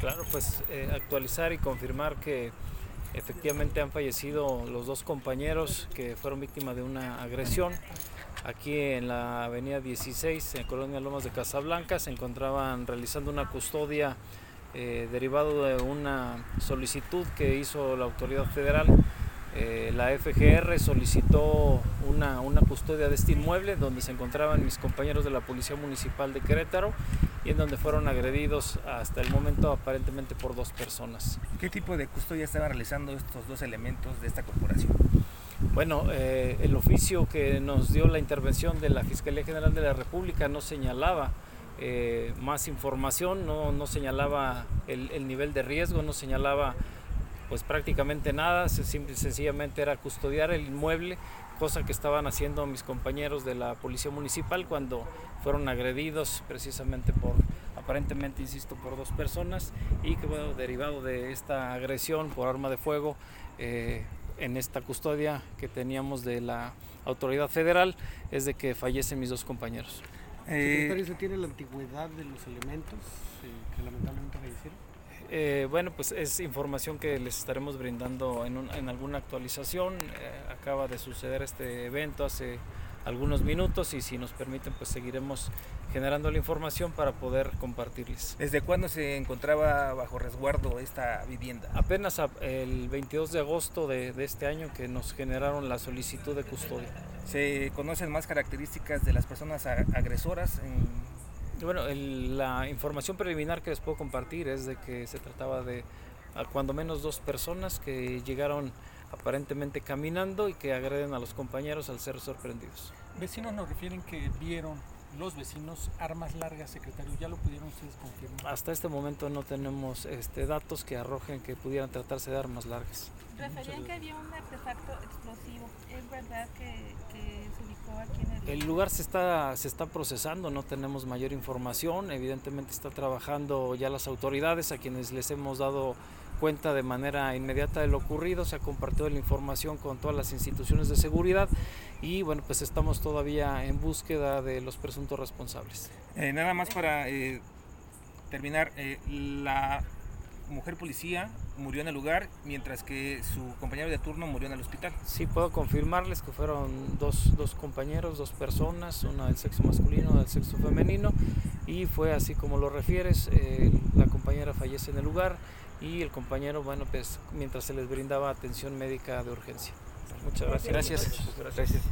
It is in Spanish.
Claro, pues eh, actualizar y confirmar que efectivamente han fallecido los dos compañeros que fueron víctimas de una agresión. Aquí en la avenida 16, en Colonia Lomas de Casablanca, se encontraban realizando una custodia eh, derivado de una solicitud que hizo la autoridad federal. Eh, la FGR solicitó una, una custodia de este inmueble donde se encontraban mis compañeros de la Policía Municipal de Querétaro y en donde fueron agredidos hasta el momento aparentemente por dos personas. ¿Qué tipo de custodia estaban realizando estos dos elementos de esta corporación? Bueno, eh, el oficio que nos dio la intervención de la Fiscalía General de la República no señalaba eh, más información, no, no señalaba el, el, nivel de riesgo, no señalaba pues prácticamente nada, simple, sencillamente era custodiar el inmueble, cosa que estaban haciendo mis compañeros de la Policía Municipal cuando fueron agredidos precisamente por, aparentemente, insisto, por dos personas y que bueno, derivado de esta agresión por arma de fuego, eh, en esta custodia que teníamos de la autoridad federal es de que fallecen mis dos compañeros. Secretario, ¿se tiene la antigüedad de los elementos eh, que lamentablemente fallecieron? Eh, bueno, pues es información que les estaremos brindando en, un, en alguna actualización. Eh, acaba de suceder este evento hace algunos minutos y si nos permiten pues seguiremos generando la información para poder compartirles. ¿Desde cuándo se encontraba bajo resguardo esta vivienda? Apenas el 22 de agosto de, de este año que nos generaron la solicitud de custodia. ¿Se conocen más características de las personas agresoras? En bueno, el, la información preliminar que les puedo compartir es de que se trataba de a cuando menos dos personas que llegaron aparentemente caminando y que agreden a los compañeros al ser sorprendidos. Vecinos nos refieren que vieron los vecinos armas largas, secretario, ¿ya lo pudieron ustedes confirmar? Hasta este momento no tenemos este, datos que arrojen que pudieran tratarse de armas largas. Referían que había un artefacto explosivo, ¿es verdad que, que se ubicó aquí en el... El lugar se está, se está procesando, no tenemos mayor información, evidentemente está trabajando ya las autoridades a quienes les hemos dado cuenta de manera inmediata de lo ocurrido, se ha compartido la información con todas las instituciones de seguridad y bueno, pues estamos todavía en búsqueda de los presuntos responsables. Eh, nada más para eh, terminar, eh, la mujer policía murió en el lugar, mientras que su compañero de turno murió en el hospital. Sí, puedo confirmarles que fueron dos, dos compañeros, dos personas, una del sexo masculino, una del sexo femenino, y fue así como lo refieres, eh, la compañera fallece en el lugar y el compañero, bueno, pues mientras se les brindaba atención médica de urgencia. Muchas gracias. Gracias. gracias.